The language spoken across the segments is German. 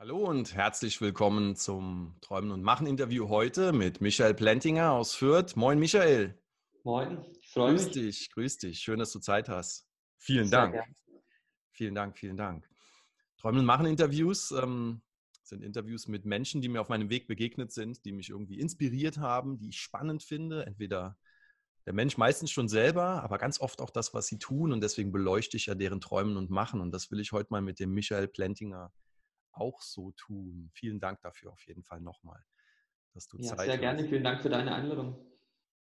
Hallo und herzlich willkommen zum Träumen und Machen Interview heute mit Michael Plentinger aus Fürth. Moin Michael. Moin, ich freue mich. Grüß dich, grüß dich. Schön, dass du Zeit hast. Vielen Sehr Dank. Gern. Vielen Dank, vielen Dank. Träumen und Machen Interviews ähm, sind Interviews mit Menschen, die mir auf meinem Weg begegnet sind, die mich irgendwie inspiriert haben, die ich spannend finde. Entweder der Mensch meistens schon selber, aber ganz oft auch das, was sie tun. Und deswegen beleuchte ich ja deren Träumen und Machen. Und das will ich heute mal mit dem Michael Plentinger auch so tun. Vielen Dank dafür auf jeden Fall nochmal, dass du ja, Zeit sehr hast. gerne. Vielen Dank für deine Einladung.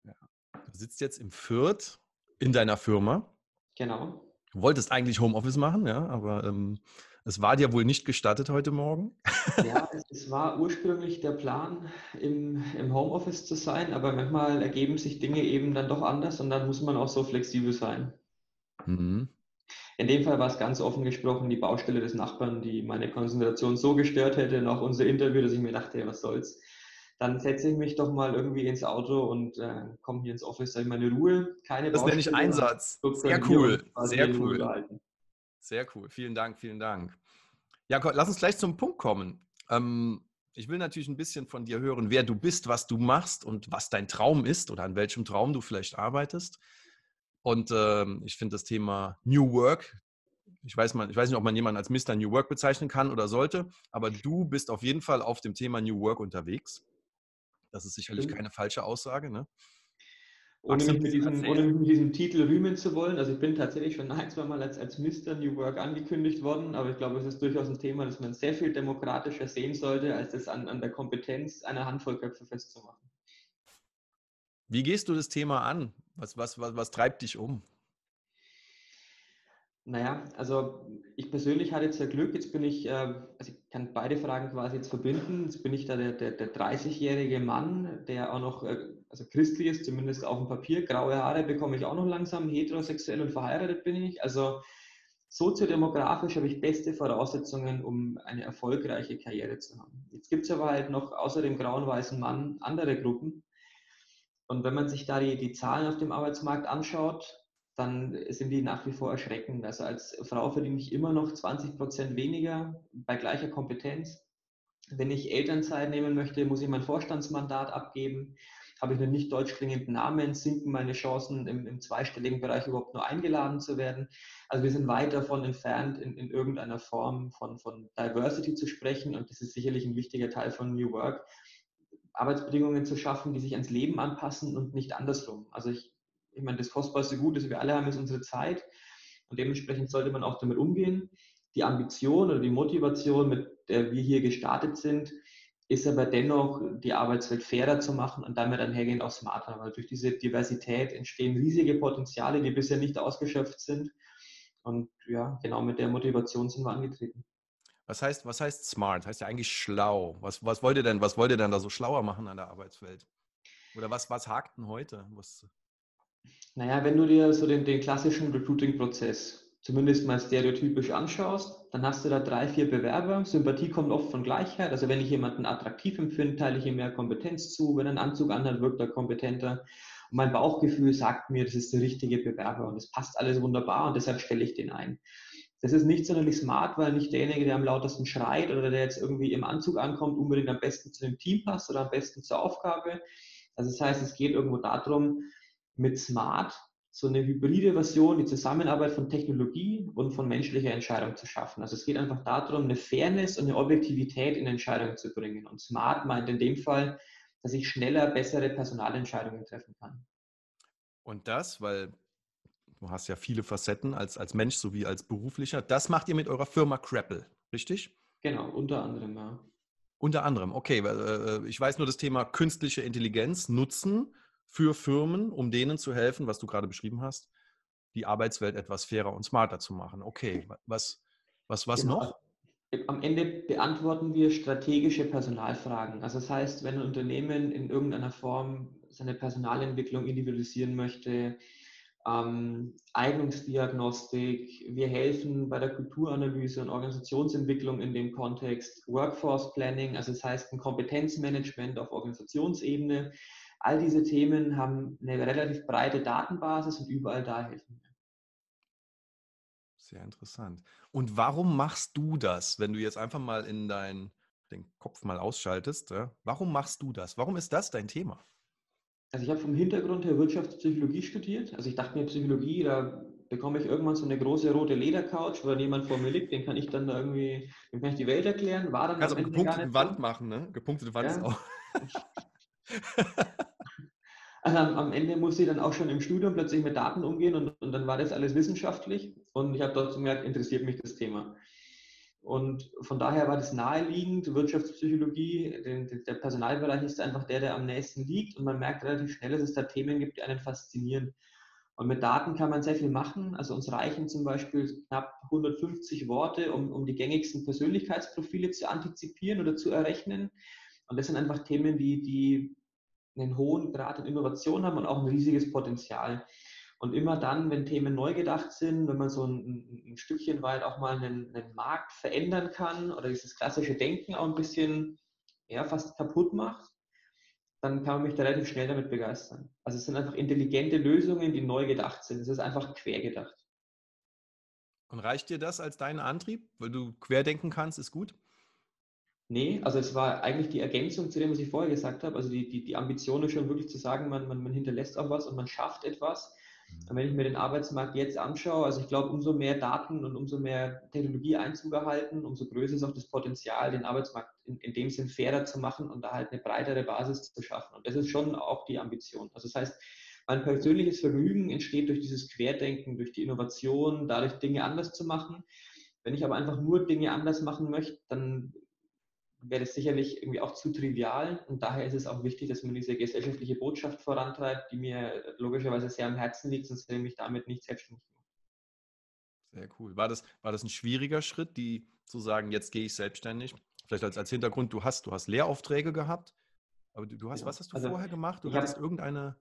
Ja. Du sitzt jetzt im Fürth in deiner Firma. Genau. Du wolltest eigentlich Homeoffice machen, ja, aber ähm, es war dir wohl nicht gestattet heute Morgen. Ja, es, war ursprünglich der Plan, im, im Homeoffice zu sein, aber manchmal ergeben sich Dinge eben dann doch anders und dann muss man auch so flexibel sein. Mhm. In dem Fall war es ganz offen gesprochen die Baustelle des Nachbarn, die meine Konzentration so gestört hätte nach unser Interview, dass ich mir dachte, was soll's. Dann setze ich mich doch mal irgendwie ins Auto und äh, komme hier ins Office, sage ich meine Ruhe. Keine das nenne ich Einsatz. Sehr cool. Sehr cool. Sehr cool. Vielen Dank, vielen Dank. Ja, lass uns gleich zum Punkt kommen. Ähm, ich will natürlich ein bisschen von dir hören, wer du bist, was du machst und was dein Traum ist oder an welchem Traum du vielleicht arbeitest. Und ähm, ich finde das Thema New Work, ich weiß, man, ich weiß nicht, ob man jemanden als Mr. New Work bezeichnen kann oder sollte, aber du bist auf jeden Fall auf dem Thema New Work unterwegs. Das ist sicherlich keine falsche Aussage. Ne? Ohne mich, mit diesem, ohne mich mit diesem Titel rühmen zu wollen. Also ich bin tatsächlich schon ein, zwei Mal als, als Mr. New Work angekündigt worden, aber ich glaube, es ist durchaus ein Thema, das man sehr viel demokratischer sehen sollte, als das an, an der Kompetenz einer Handvoll Köpfe festzumachen. Wie gehst du das Thema an? Was, was, was, was treibt dich um? Naja, also ich persönlich hatte jetzt ja Glück, jetzt bin ich, äh, also ich kann beide Fragen quasi jetzt verbinden. Jetzt bin ich da der, der, der 30-jährige Mann, der auch noch, äh, also christlich ist, zumindest auf dem Papier. Graue Haare bekomme ich auch noch langsam, heterosexuell und verheiratet bin ich. Also soziodemografisch habe ich beste Voraussetzungen, um eine erfolgreiche Karriere zu haben. Jetzt gibt es aber halt noch außer dem grauen-weißen Mann andere Gruppen, und wenn man sich da die, die Zahlen auf dem Arbeitsmarkt anschaut, dann sind die nach wie vor erschreckend. Also als Frau verdiene ich immer noch 20 Prozent weniger bei gleicher Kompetenz. Wenn ich Elternzeit nehmen möchte, muss ich mein Vorstandsmandat abgeben. Habe ich einen nicht deutsch klingenden Namen, sinken meine Chancen im, im, zweistelligen Bereich überhaupt nur eingeladen zu werden. Also wir sind weit davon entfernt, in, in irgendeiner Form von, von Diversity zu sprechen. Und das ist sicherlich ein wichtiger Teil von New Work, Arbeitsbedingungen zu schaffen, die sich ans Leben anpassen und nicht andersrum. Also ich, ich meine, das kostbarste Gut, das wir alle haben, ist unsere Zeit und dementsprechend sollte man auch damit umgehen. Die Ambition oder die Motivation, mit der wir hier gestartet sind, ist aber dennoch, die Arbeitswelt fairer zu machen und damit einhergehend auch smarter, weil durch diese Diversität entstehen riesige Potenziale, die bisher nicht ausgeschöpft sind. Und ja, genau mit der Motivation sind wir angetreten. Was heißt, was heißt smart? Heißt ja eigentlich schlau. Was, was wollt ihr denn, was wollt ihr denn da so schlauer machen an der Arbeitswelt? Oder was, was hakt denn heute? Was... Naja, wenn du dir so den, den klassischen Recruiting-Prozess zumindest mal stereotypisch anschaust, dann hast du da drei, vier Bewerber. Sympathie kommt oft von Gleichheit. Also wenn ich jemanden attraktiv empfinde, teile ich ihm mehr Kompetenz zu. Wenn er einen Anzug anhat, wirkt er kompetenter. Und mein Bauchgefühl sagt mir, das ist der richtige Bewerber und es passt alles wunderbar und deshalb stelle ich den ein. Das ist nicht sonderlich smart, weil nicht derjenige, der am lautesten schreit oder der jetzt irgendwie im Anzug ankommt, unbedingt am besten zu dem Team passt oder am besten zur Aufgabe. Also das heißt, es geht irgendwo darum, mit smart so eine hybride Version, die Zusammenarbeit von Technologie und von menschlicher Entscheidung zu schaffen. Also es geht einfach darum, eine Fairness und eine Objektivität in Entscheidungen zu bringen. Und smart meint in dem Fall, dass ich schneller bessere Personalentscheidungen treffen kann. Und das, weil Du hast ja viele Facetten als, als Mensch sowie als beruflicher. Das macht ihr mit eurer Firma Crapple, richtig? Genau, unter anderem, ja. Unter anderem, okay. Äh, ich weiß nur das Thema künstliche Intelligenz nutzen für Firmen, um denen zu helfen, was du gerade beschrieben hast, die Arbeitswelt etwas fairer und smarter zu machen. Okay, was, was, was genau. noch? Am Ende beantworten wir strategische Personalfragen. Also das heißt, wenn ein Unternehmen in irgendeiner Form seine Personalentwicklung individualisieren möchte, ähm, Eignungsdiagnostik. Wir helfen bei der Kulturanalyse und Organisationsentwicklung in dem Kontext, Workforce Planning, also das heißt ein Kompetenzmanagement auf Organisationsebene. All diese Themen haben eine relativ breite Datenbasis und überall da helfen wir. Sehr interessant. Und warum machst du das, wenn du jetzt einfach mal in deinen den Kopf mal ausschaltest? Warum machst du das? Warum ist das dein Thema? Also ich habe vom Hintergrund her Wirtschaftspsychologie studiert. Also ich dachte mir, Psychologie, da bekomme ich irgendwann so eine große rote Ledercouch, wo dann jemand vor mir liegt, den kann ich dann irgendwie, dem kann ich die Welt erklären. War dann Kannst aber gepunktete Wand machen, ne? Gepunktete Wand ja. ist auch. Also am, am, Ende musste ich dann auch schon im Studium plötzlich mit Daten umgehen und, und dann war das alles wissenschaftlich und ich habe dort gemerkt, interessiert mich das Thema. Und von daher war das naheliegend, Wirtschaftspsychologie, den, der Personalbereich ist einfach der, der am nächsten liegt und man merkt relativ schnell, dass es da Themen gibt, die einen faszinieren. Und mit Daten kann man sehr viel machen. Also uns reichen zum Beispiel knapp 150 Worte, um, um die gängigsten Persönlichkeitsprofile zu antizipieren oder zu errechnen. Und das sind einfach Themen, die, die einen hohen Grad an Innovation haben und auch ein riesiges Potenzial. Und immer dann, wenn Themen neu gedacht sind, wenn man so ein, ein Stückchen weit auch mal einen, einen, Markt verändern kann oder dieses klassische Denken auch ein bisschen ja, fast kaputt macht, dann kann man mich da relativ schnell damit begeistern. Also es sind einfach intelligente Lösungen, die neu gedacht sind. Es ist einfach quer gedacht. Und reicht dir das als dein Antrieb? Weil du querdenken kannst, ist gut? Nee, also es war eigentlich die Ergänzung zu dem, was ich vorher gesagt habe. Also die, die, die Ambition ist schon wirklich zu sagen, man, man, man hinterlässt auch was und man schafft etwas. Und wenn ich mir den Arbeitsmarkt jetzt anschaue, also ich glaube, umso mehr Daten und umso mehr Technologie Einzug erhalten, umso größer ist auch das Potenzial, den Arbeitsmarkt in, in dem Sinn fairer zu machen und da halt eine breitere Basis zu schaffen. Und das ist schon auch die Ambition. Also das heißt, mein persönliches Vergnügen entsteht durch dieses Querdenken, durch die Innovation, dadurch Dinge anders zu machen. Wenn ich aber einfach nur Dinge anders machen möchte, dann wäre das sicherlich irgendwie auch zu trivial. Und daher ist es auch wichtig, dass man diese gesellschaftliche Botschaft vorantreibt, die mir logischerweise sehr am Herzen liegt, sonst hätte ich mich damit nicht selbstständig gemacht. Sehr cool. War das, war das ein schwieriger Schritt, die zu sagen, jetzt gehe ich selbstständig? Vielleicht als, als Hintergrund, du hast, du hast Lehraufträge gehabt, aber du, du hast, ja. was hast du also, vorher gemacht? Du hattest irgendeine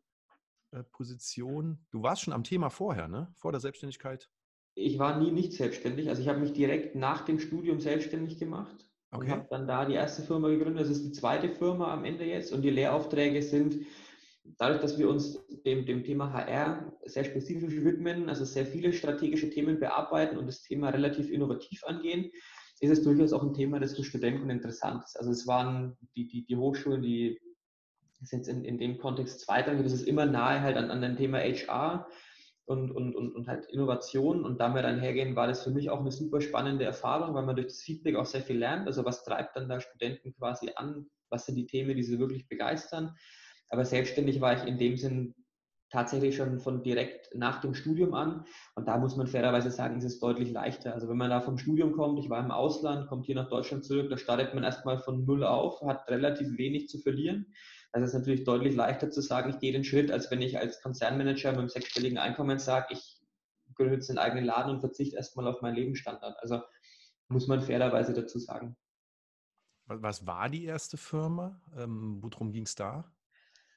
äh, Position, du warst schon am Thema vorher, ne? Vor der Selbstständigkeit? Ich war nie nicht selbstständig. Also ich habe mich direkt nach dem Studium selbstständig gemacht Okay. Und habe dann da die erste Firma gegründet. Das ist die zweite Firma am Ende jetzt. Und die Lehraufträge sind dadurch, dass wir uns dem, dem Thema HR sehr spezifisch widmen, also sehr viele strategische Themen bearbeiten und das Thema relativ innovativ angehen, ist es durchaus auch ein Thema, das für Studenten interessant ist. Also es waren die, die, die Hochschulen, die sind jetzt in, in dem Kontext zweitrangig, das ist immer nahe halt an, an dem Thema HR und, und, und, und halt Innovation und damit einhergehen, war das für mich auch eine super spannende Erfahrung, weil man durch das Feedback auch sehr viel lernt. Also was treibt dann da Studenten quasi an? Was sind die Themen, die sie wirklich begeistern? Aber selbstständig war ich in dem Sinn tatsächlich schon von direkt nach dem Studium an. Und da muss man fairerweise sagen, ist es deutlich leichter. Also wenn man da vom Studium kommt, ich war im Ausland, kommt hier nach Deutschland zurück, da startet man erstmal von Null auf, hat relativ wenig zu verlieren. Also es ist natürlich deutlich leichter zu sagen, ich gehe den Schritt, als wenn ich als Konzernmanager mit einem sechsstelligen Einkommen sage, ich gründe jetzt einen eigenen Laden und verzichte erstmal auf meinen Lebensstandard. Also muss man fairerweise dazu sagen. Was war die erste Firma? Ähm, worum ging es da?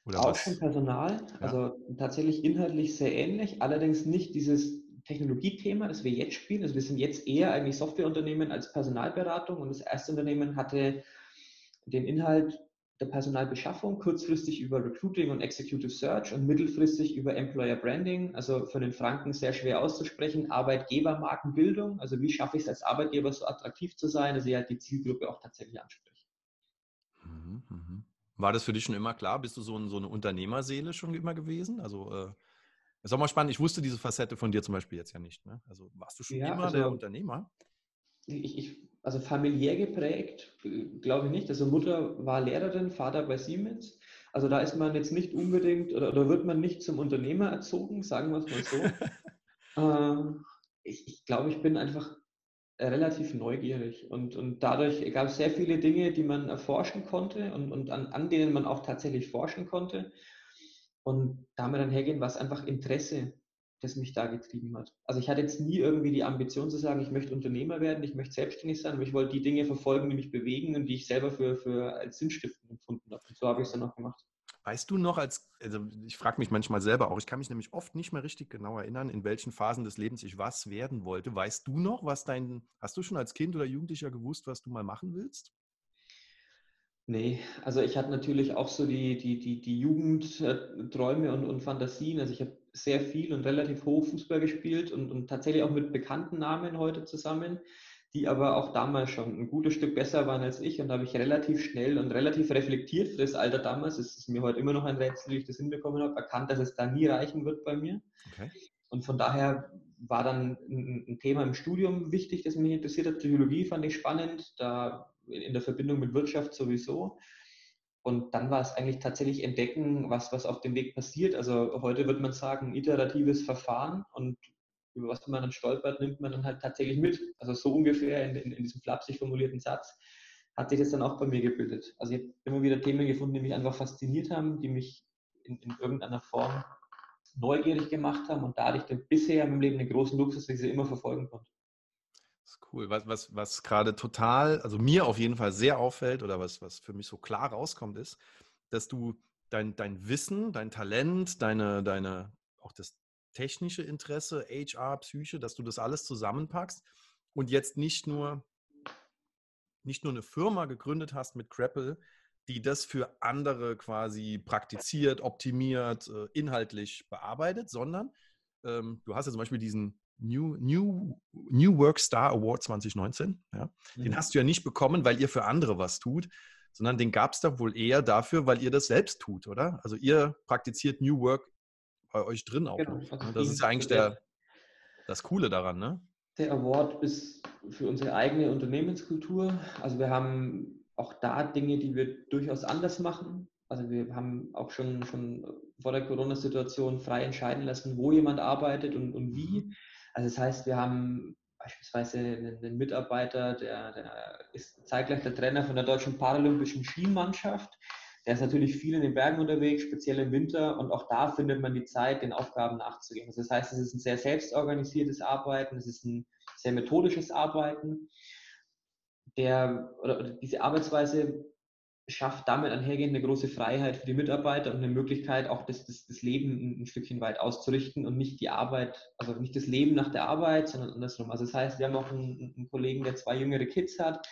Oder auch was? schon Personal, ja. also tatsächlich inhaltlich sehr ähnlich, allerdings nicht dieses Technologiethema, das wir jetzt spielen. Also wir sind jetzt eher eigentlich Softwareunternehmen als Personalberatung und das erste Unternehmen hatte den Inhalt der Personalbeschaffung, kurzfristig über Recruiting und Executive Search und mittelfristig über Employer Branding, also für den Franken sehr schwer auszusprechen, Arbeitgebermarkenbildung, also wie schaffe ich es als Arbeitgeber so attraktiv zu sein, dass ich halt die Zielgruppe auch tatsächlich anspreche. Mhm, mhm. War das für dich schon immer klar? Bist du so, ein, so eine Unternehmerseele schon immer gewesen? Also äh, ist auch mal spannend. Ich wusste diese Facette von dir zum Beispiel jetzt ja nicht. Ne? Also warst du schon ja, immer also, der Unternehmer? Ich, ich, also familiär geprägt, glaube ich nicht. Also Mutter war Lehrerin, Vater bei Siemens. Also da ist man jetzt nicht unbedingt oder, oder wird man nicht zum Unternehmer erzogen, sagen wir es mal so. ähm, ich, ich glaube, ich bin einfach relativ neugierig und, und dadurch gab es sehr viele Dinge, die man erforschen konnte und, und an, an denen man auch tatsächlich forschen konnte. Und damit einhergehen war es einfach Interesse, das mich da getrieben hat. Also ich hatte jetzt nie irgendwie die Ambition zu sagen, ich möchte Unternehmer werden, ich möchte selbstständig sein, aber ich wollte die Dinge verfolgen, die mich bewegen und die ich selber für, für als sinnstiftend empfunden habe. Und so habe ich es dann auch gemacht. Weißt du noch, als, also ich frage mich manchmal selber auch, ich kann mich nämlich oft nicht mehr richtig genau erinnern, in welchen Phasen des Lebens ich was werden wollte. Weißt du noch, was dein, hast du schon als Kind oder Jugendlicher gewusst, was du mal machen willst? Nee, also ich hatte natürlich auch so die, die, die, die Jugendträume und, und Fantasien. Also ich habe sehr viel und relativ hoch Fußball gespielt und, und tatsächlich auch mit bekannten Namen heute zusammen, die aber auch damals schon ein gutes Stück besser waren als ich und da habe ich relativ schnell und relativ reflektiert für das Alter damals, es ist mir heute immer noch ein Rätsel, wie ich das hinbekommen habe, erkannt, dass es da nie reichen wird bei mir. Okay. Und von daher war dann ein, ein, Thema im Studium wichtig, das mich interessiert hat. Psychologie fand ich spannend, da in der Verbindung mit Wirtschaft sowieso. Und dann war es eigentlich tatsächlich entdecken, was, was auf dem Weg passiert. Also heute würde man sagen, iteratives Verfahren und über was man dann stolpert, nimmt man dann halt tatsächlich mit. Also so ungefähr in, in, in diesem flapsig formulierten Satz hat sich das dann auch bei mir gebildet. Also ich habe immer wieder Themen gefunden, die mich einfach fasziniert haben, die mich in, in irgendeiner Form neugierig gemacht haben und da hatte ich dann bisher meinem Leben den großen Luxus, dass ich sie immer verfolgen konnte. Cool. Was, was, was gerade total, also mir auf jeden Fall sehr auffällt oder was, was für mich so klar rauskommt, ist, dass du dein, dein Wissen, dein Talent, deine, deine, auch das technische Interesse, HR, Psyche, dass du das alles zusammenpackst und jetzt nicht nur, nicht nur eine Firma gegründet hast mit Crapple, die das für andere quasi praktiziert, optimiert, äh, inhaltlich bearbeitet, sondern ähm, du hast ja zum Beispiel diesen New, New, New Work Star Award 2019. Ja? Mhm. Den hast du ja nicht bekommen, weil ihr für andere was tut, sondern den gab es da wohl eher dafür, weil ihr das selbst tut, oder? Also ihr praktiziert New Work bei euch drin auch. Genau. Also das ist ja eigentlich der, das Coole daran, ne? Der Award ist für unsere eigene Unternehmenskultur. Also wir haben auch da Dinge, die wir durchaus anders machen. Also wir haben auch schon, schon vor der Corona-Situation frei entscheiden lassen, wo jemand arbeitet und, und wie. Also das heißt, wir haben beispielsweise einen, Mitarbeiter, der, der, ist zeitgleich der Trainer von der deutschen paralympischen Skimannschaft. Der ist natürlich viel in den Bergen unterwegs, speziell im Winter, und auch da findet man die Zeit, den Aufgaben nachzugehen. Also das heißt, es ist ein sehr selbstorganisiertes Arbeiten, es ist ein sehr methodisches Arbeiten der, oder diese Arbeitsweise schafft damit einhergehend eine große Freiheit für die Mitarbeiter und eine Möglichkeit, auch das, das, das Leben ein, Stückchen weit auszurichten und nicht die Arbeit, also nicht das Leben nach der Arbeit, sondern andersrum. Also das heißt, wir haben auch einen, einen Kollegen, der zwei jüngere Kids hat,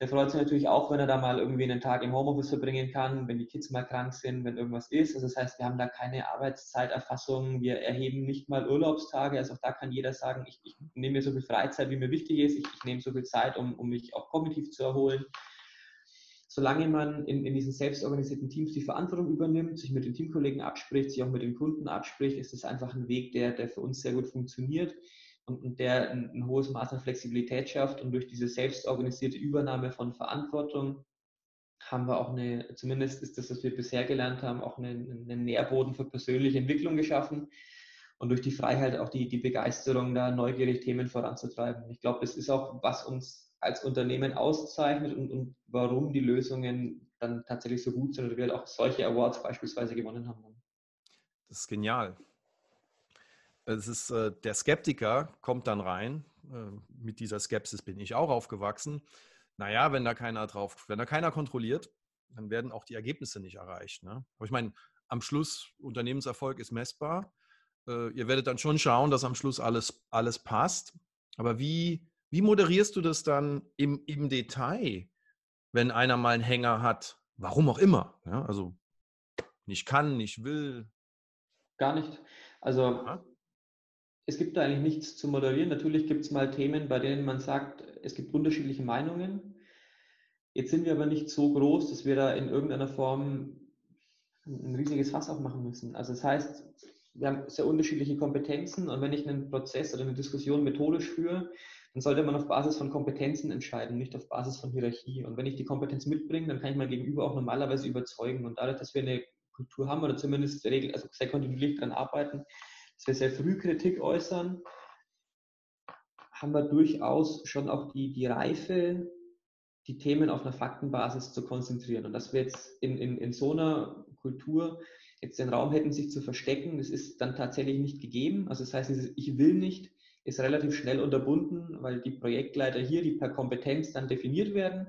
der freut sich natürlich auch, wenn er da mal irgendwie einen Tag im Homeoffice verbringen kann, wenn die Kids mal krank sind, wenn irgendwas ist. Also das heißt, wir haben da keine Arbeitszeiterfassung, wir erheben nicht mal Urlaubstage. Also auch da kann jeder sagen, ich, ich nehme mir so viel Freizeit, wie mir wichtig ist. Ich, ich nehme so viel Zeit, um, um mich auch kognitiv zu erholen. Solange man in, in diesen selbstorganisierten Teams die Verantwortung übernimmt, sich mit den Teamkollegen abspricht, sich auch mit den Kunden abspricht, ist das einfach ein Weg, der, der für uns sehr gut funktioniert und, und der ein, ein, hohes Maß an Flexibilität schafft. Und durch diese selbstorganisierte Übernahme von Verantwortung haben wir auch eine, zumindest ist das, was wir bisher gelernt haben, auch einen, einen Nährboden für persönliche Entwicklung geschaffen und durch die Freiheit auch die, die Begeisterung, da neugierig Themen voranzutreiben. Ich glaube, das ist auch, was uns als Unternehmen auszeichnet und, und warum die Lösungen dann tatsächlich so gut sind oder wir halt auch solche Awards beispielsweise gewonnen haben. Das ist genial. Es ist, äh, der Skeptiker kommt dann rein. Äh, mit dieser Skepsis bin ich auch aufgewachsen. Naja, wenn da keiner drauf, wenn da keiner kontrolliert, dann werden auch die Ergebnisse nicht erreicht. Ne? Aber ich meine, am Schluss, Unternehmenserfolg ist messbar. Äh, ihr werdet dann schon schauen, dass am Schluss alles, alles passt. Aber wie, wie moderierst du das dann im, im Detail, wenn einer mal einen Hänger hat? Warum auch immer. Ja? Also nicht kann, nicht will. Gar nicht. Also ja? es gibt da eigentlich nichts zu moderieren. Natürlich gibt es mal Themen, bei denen man sagt, es gibt unterschiedliche Meinungen. Jetzt sind wir aber nicht so groß, dass wir da in irgendeiner Form ein riesiges Fass aufmachen müssen. Also das heißt, wir haben sehr unterschiedliche Kompetenzen und wenn ich einen Prozess oder eine Diskussion methodisch führe, dann sollte man auf Basis von Kompetenzen entscheiden, nicht auf Basis von Hierarchie. Und wenn ich die Kompetenz mitbringe, dann kann ich mein Gegenüber auch normalerweise überzeugen. Und dadurch, dass wir eine Kultur haben oder zumindest also sehr kontinuierlich daran arbeiten, dass wir sehr früh Kritik äußern, haben wir durchaus schon auch die, die Reife, die Themen auf einer Faktenbasis zu konzentrieren. Und dass wir jetzt in, in, in so einer Kultur jetzt den Raum hätten, sich zu verstecken, das ist dann tatsächlich nicht gegeben. Also das heißt, Ich will nicht ist relativ schnell unterbunden, weil die Projektleiter hier, die per Kompetenz dann definiert werden,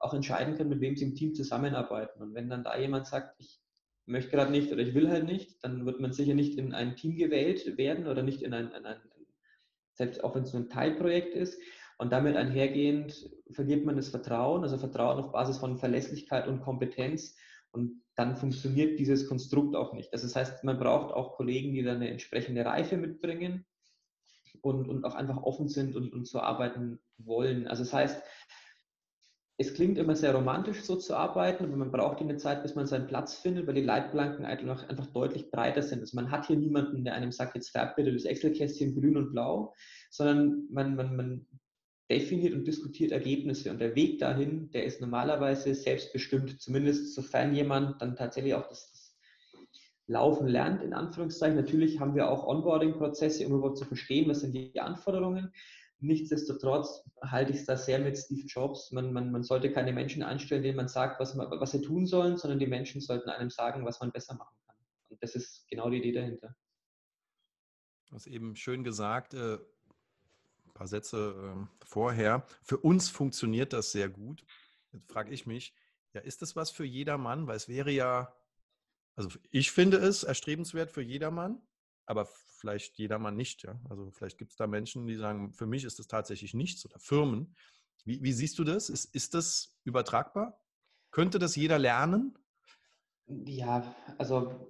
auch entscheiden können, mit wem sie im Team zusammenarbeiten. Und wenn dann da jemand sagt, ich möchte gerade nicht oder ich will halt nicht, dann wird man sicher nicht in ein Team gewählt werden oder nicht in ein, in ein selbst auch wenn es nur ein Teilprojekt ist. Und damit einhergehend verliert man das Vertrauen, also Vertrauen auf Basis von Verlässlichkeit und Kompetenz. Und dann funktioniert dieses Konstrukt auch nicht. Also das heißt, man braucht auch Kollegen, die dann eine entsprechende Reife mitbringen und, und auch einfach offen sind und, und so arbeiten wollen. Also das heißt, es klingt immer sehr romantisch, so zu arbeiten, aber man braucht eine Zeit, bis man seinen Platz findet, weil die Leitplanken einfach, deutlich breiter sind. Also man hat hier niemanden, der einem sagt, jetzt färbt bitte das Excel-Kästchen grün und blau, sondern man, man, man definiert und diskutiert Ergebnisse. Und der Weg dahin, der ist normalerweise selbstbestimmt, zumindest sofern jemand dann tatsächlich auch das Laufen lernt, in Anführungszeichen. Natürlich haben wir auch Onboarding-Prozesse, um überhaupt zu verstehen, was sind die Anforderungen. Nichtsdestotrotz halte ich es da sehr mit Steve Jobs. Man, man, man sollte keine Menschen einstellen, denen man sagt, was, man, was sie tun sollen, sondern die Menschen sollten einem sagen, was man besser machen kann. Und das ist genau die Idee dahinter. Du hast eben schön gesagt, äh, ein paar Sätze äh, vorher. Für uns funktioniert das sehr gut. Jetzt frage ich mich, ja, ist das was für jedermann? Weil es wäre ja, also ich finde es erstrebenswert für jedermann, aber vielleicht jedermann nicht. Ja? Also vielleicht gibt es da Menschen, die sagen, für mich ist das tatsächlich nichts oder Firmen. Wie, wie siehst du das? Ist, ist das übertragbar? Könnte das jeder lernen? Ja, also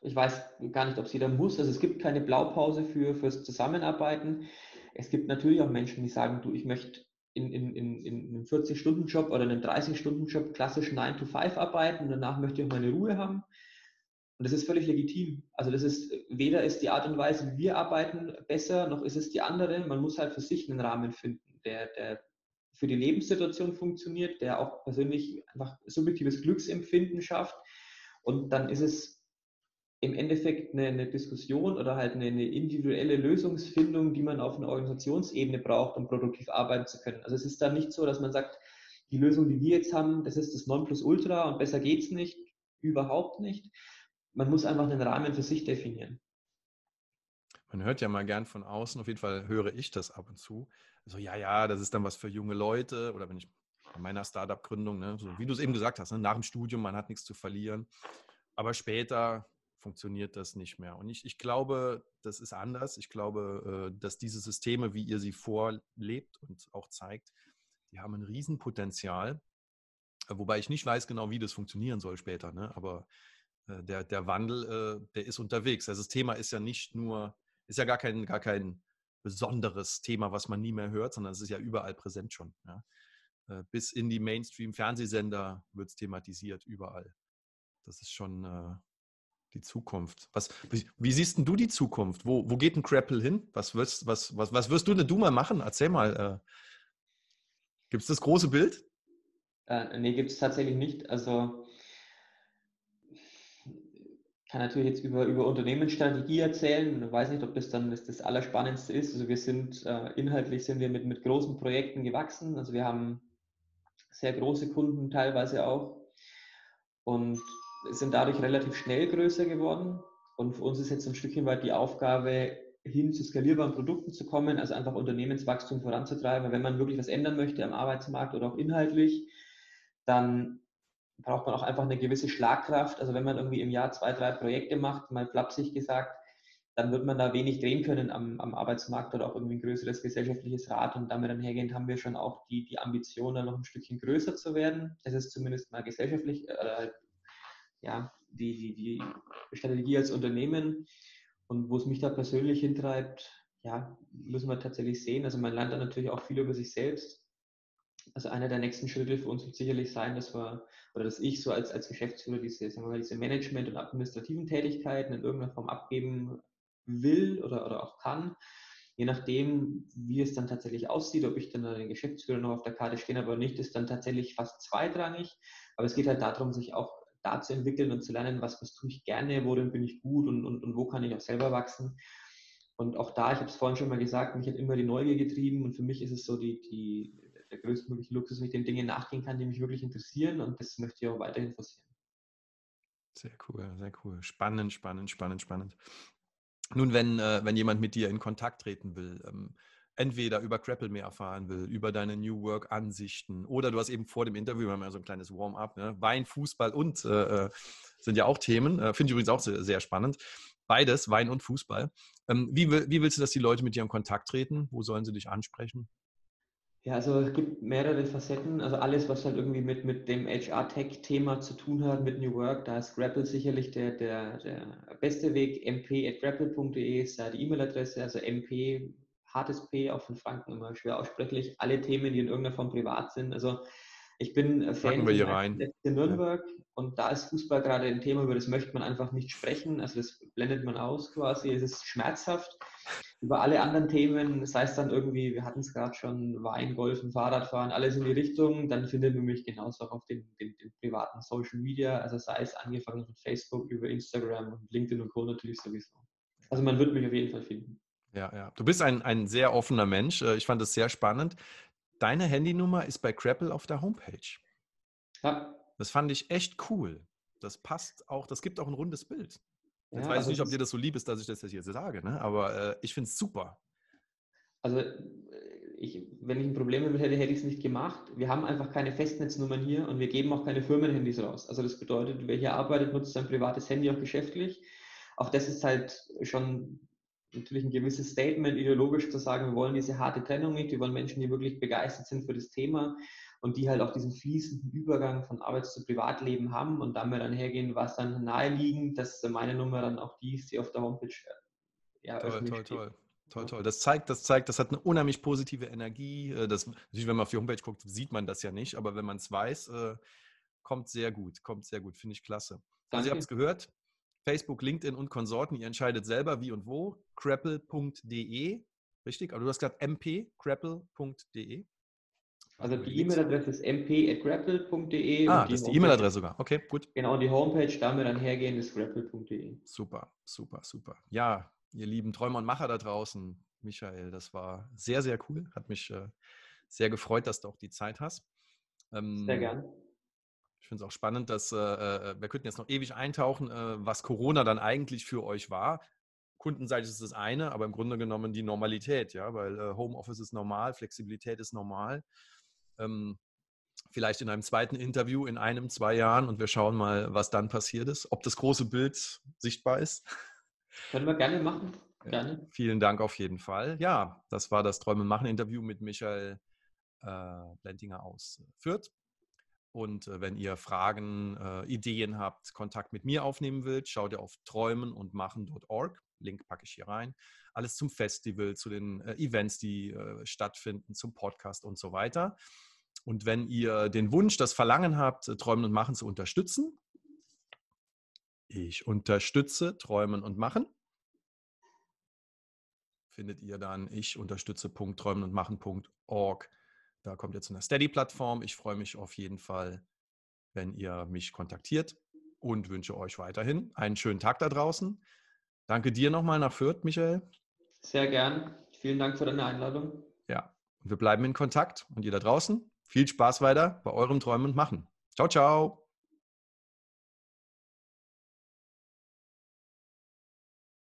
ich weiß gar nicht, ob es jeder muss. Also es gibt keine Blaupause für, fürs Zusammenarbeiten. Es gibt natürlich auch Menschen, die sagen, du, ich möchte in, in, in, in einem 40-Stunden-Job oder einem 30-Stunden-Job klassisch 9 to 5 arbeiten und danach möchte ich auch meine Ruhe haben. Und das ist völlig legitim. Also das ist, weder ist die Art und Weise, wie wir arbeiten, besser, noch ist es die andere. Man muss halt für sich einen Rahmen finden, der, der für die Lebenssituation funktioniert, der auch persönlich einfach subjektives Glücksempfinden schafft. Und dann ist es im Endeffekt eine, eine Diskussion oder halt eine, eine, individuelle Lösungsfindung, die man auf einer Organisationsebene braucht, um produktiv arbeiten zu können. Also es ist dann nicht so, dass man sagt, die Lösung, die wir jetzt haben, das ist das Nonplusultra und besser geht es nicht. Überhaupt nicht man muss einfach einen Rahmen für sich definieren. Man hört ja mal gern von außen, auf jeden Fall höre ich das ab und zu. So, ja, ja, das ist dann was für junge Leute oder wenn ich bei meiner Startup-Gründung, ne, so wie du es eben gesagt hast, ne, nach dem Studium, man hat nichts zu verlieren. Aber später funktioniert das nicht mehr. Und ich, ich glaube, das ist anders. Ich glaube, äh, dass diese Systeme, wie ihr sie vorlebt und auch zeigt, die haben ein Riesenpotenzial. Wobei ich nicht weiß genau, wie das funktionieren soll später. Ne? Aber äh, der, der Wandel, äh, der ist unterwegs. Also das Thema ist ja nicht nur, ist ja gar kein, gar kein besonderes Thema, was man nie mehr hört, sondern es ist ja überall präsent schon. Ja. Äh, bis in die Mainstream-Fernsehsender wird es thematisiert, überall. Das ist schon die Zukunft. Was, wie, wie, siehst denn du die Zukunft? Wo, wo geht ein Crapple hin? Was wirst, was, was, was wirst du denn du mal machen? Erzähl mal. Gibt es das große Bild? Äh, nee, gibt es tatsächlich nicht. Also kann natürlich jetzt über, über Unternehmensstrategie erzählen. Ich weiß nicht, ob das dann das, das Allerspannendste ist. Also wir sind äh, inhaltlich sind wir mit, mit großen Projekten gewachsen. Also wir haben sehr große Kunden teilweise auch und sind dadurch relativ schnell größer geworden. Und für uns ist jetzt ein Stückchen weit die Aufgabe, hin zu skalierbaren Produkten zu kommen, also einfach Unternehmenswachstum voranzutreiben. Wenn man wirklich was ändern möchte am Arbeitsmarkt oder auch inhaltlich, dann braucht man auch einfach eine gewisse Schlagkraft. Also wenn man irgendwie im Jahr zwei, drei Projekte macht, mal flapsig gesagt, dann wird man da wenig drehen können am, am Arbeitsmarkt oder auch irgendwie ein größeres gesellschaftliches Rad. Und damit einhergehend haben wir schon auch die, die Ambition, da noch ein Stückchen größer zu werden. Das ist zumindest mal gesellschaftlich, äh, ja, die, die, die Strategie als Unternehmen. Und wo es mich da persönlich hintreibt, ja, müssen wir tatsächlich sehen. Also man lernt da natürlich auch viel über sich selbst also einer der nächsten Schritte für uns wird sicherlich sein, dass wir oder dass ich so als, als Geschäftsführer diese, sagen wir mal, diese Management- und administrativen Tätigkeiten in irgendeiner Form abgeben will oder, oder auch kann. Je nachdem, wie es dann tatsächlich aussieht, ob ich dann den Geschäftsführer noch auf der Karte stehen habe oder nicht, ist dann tatsächlich fast zweitrangig. Aber es geht halt darum, sich auch da zu entwickeln und zu lernen, was, was tue ich gerne, worin bin ich gut und, und, und wo kann ich auch selber wachsen. Und auch da, ich habe es vorhin schon mal gesagt, mich hat immer die Neugier getrieben und für mich ist es so die, die der größtmögliche Luxus, wenn ich den Dingen nachgehen kann, die mich wirklich interessieren und das möchte ich auch weiterhin forcieren. Sehr cool, sehr cool. Spannend, spannend, spannend, spannend. Nun, wenn, äh, wenn jemand mit dir in Kontakt treten will, ähm, entweder über Crapple mehr erfahren will, über deine New Work-Ansichten oder du hast eben vor dem Interview, ja so ein kleines Warm-up, ne? Wein, Fußball und äh, äh sind ja auch Themen. Äh, Finde ich übrigens auch sehr, sehr, spannend. Beides, Wein und Fußball. Ähm, wie, wie willst du, dass die Leute mit dir in Kontakt treten? Wo sollen sie dich ansprechen? Ja, also es gibt mehrere Facetten. Also alles, was halt irgendwie mit, mit dem HR-Tech-Thema zu tun hat, mit New Work, da ist Grapple sicherlich der, der, der beste Weg. mp.grapple.de ist da die E-Mail-Adresse, also mp, hartes P, auch von Franken immer schwer aussprechlich. Alle Themen, die in irgendeiner Form privat sind. Also ich bin Fan wir hier rein. von Nürnberg ja. und da ist Fußball gerade ein Thema, über das möchte man einfach nicht sprechen. Also das blendet man aus quasi. Es ist schmerzhaft über alle anderen Themen, sei es dann irgendwie, wir hatten es gerade schon, Wein, Golfen, Fahrradfahren, alles in die Richtung, dann findet man mich genauso auch auf den, den, den, privaten Social Media, also sei es angefangen von Facebook über Instagram und LinkedIn und Co. natürlich sowieso. Also man wird mich auf jeden Fall finden. Ja, ja. Du bist ein, ein sehr offener Mensch. Äh, ich fand es sehr spannend. Deine Handynummer ist bei Crapple auf der Homepage. Ja. Das fand ich echt cool. Das passt auch, das gibt auch ein rundes Bild. Jetzt ja, weiß also ich nicht, ob dir das so lieb ist, dass ich das jetzt sage, ne? aber äh, ich finde es super. Also, äh, ich, wenn ich ein Problem damit hätte, hätte ich es nicht gemacht. Wir haben einfach keine Festnetznummern hier und wir geben auch keine Firmenhandys raus. Also, das bedeutet, wer hier arbeitet, nutzt sein privates Handy auch geschäftlich. Auch das ist halt schon natürlich ein gewisses Statement, ideologisch zu sagen, wir wollen diese harte Trennung nicht, wir wollen Menschen, die wirklich begeistert sind für das Thema und die halt auch diesen fließenden Übergang von Arbeits- zu Privatleben haben und damit dann hergehen, was dann naheliegend, dass meine Nummer dann auch die ist, die auf der Homepage äh, ja, toll, toll, toll. Toll, toll. Das zeigt, das zeigt, das hat eine unheimlich positive Energie. Äh, das, natürlich, wenn man auf die Homepage guckt, sieht man das ja nicht, aber wenn man es weiß, äh, kommt sehr gut, kommt sehr gut, finde ich klasse. Danke. Also ihr habt es gehört, Facebook, LinkedIn und Konsorten, ihr entscheidet selber wie und wo. Crapple.de, richtig? Aber du hast gesagt mp, crapple.de. Also die E-Mail-Adresse ist mp.grapple.de. Ah, das ist die E-Mail-Adresse sogar. Okay, gut. Genau, die Homepage, da wir dann hergehen, ist grapple.de. Super, super, super. Ja, ihr lieben Träumer und Macher da draußen, Michael, das war sehr, sehr cool. Hat mich äh, sehr gefreut, dass du auch die Zeit hast. Ähm, sehr gern. Ich finde es auch spannend, dass äh, äh, wir könnten jetzt noch ewig eintauchen, äh, was Corona dann eigentlich für euch war. Kundenseitig ist das eine, aber im Grunde genommen die Normalität, ja, weil äh, Homeoffice ist normal, Flexibilität ist normal ähm, vielleicht in einem zweiten Interview in einem, zwei Jahren und wir schauen mal, was dann passiert ist, ob das große Bild sichtbar ist. Können wir gerne machen. Gerne. Ja, vielen Dank auf jeden Fall. Ja, das war das Träume machen Interview mit Michael äh, Blentinger aus Fürth. Und äh, wenn ihr Fragen, äh, Ideen habt, Kontakt mit mir aufnehmen wollt, schaut ihr auf träumenundmachen.org. Link packe ich hier rein. Alles zum Festival, zu den äh, Events, die stattfinden, zum Podcast und so weiter. Und wenn ihr den Wunsch, das Verlangen habt, Träumen und Machen zu unterstützen, ich unterstütze Träumen und Machen, findet ihr dann ich unterstütze.träumen und machen.org. Da kommt ihr zu einer Steady-Plattform. Ich freue mich auf jeden Fall, wenn ihr mich kontaktiert und wünsche euch weiterhin einen schönen Tag da draußen. Danke dir nochmal nach Fürth, Michael. Sehr gern. Vielen Dank für deine Einladung. Ja, und wir bleiben in Kontakt. Und ihr da draußen, viel Spaß weiter bei eurem Träumen und Machen. Ciao, ciao.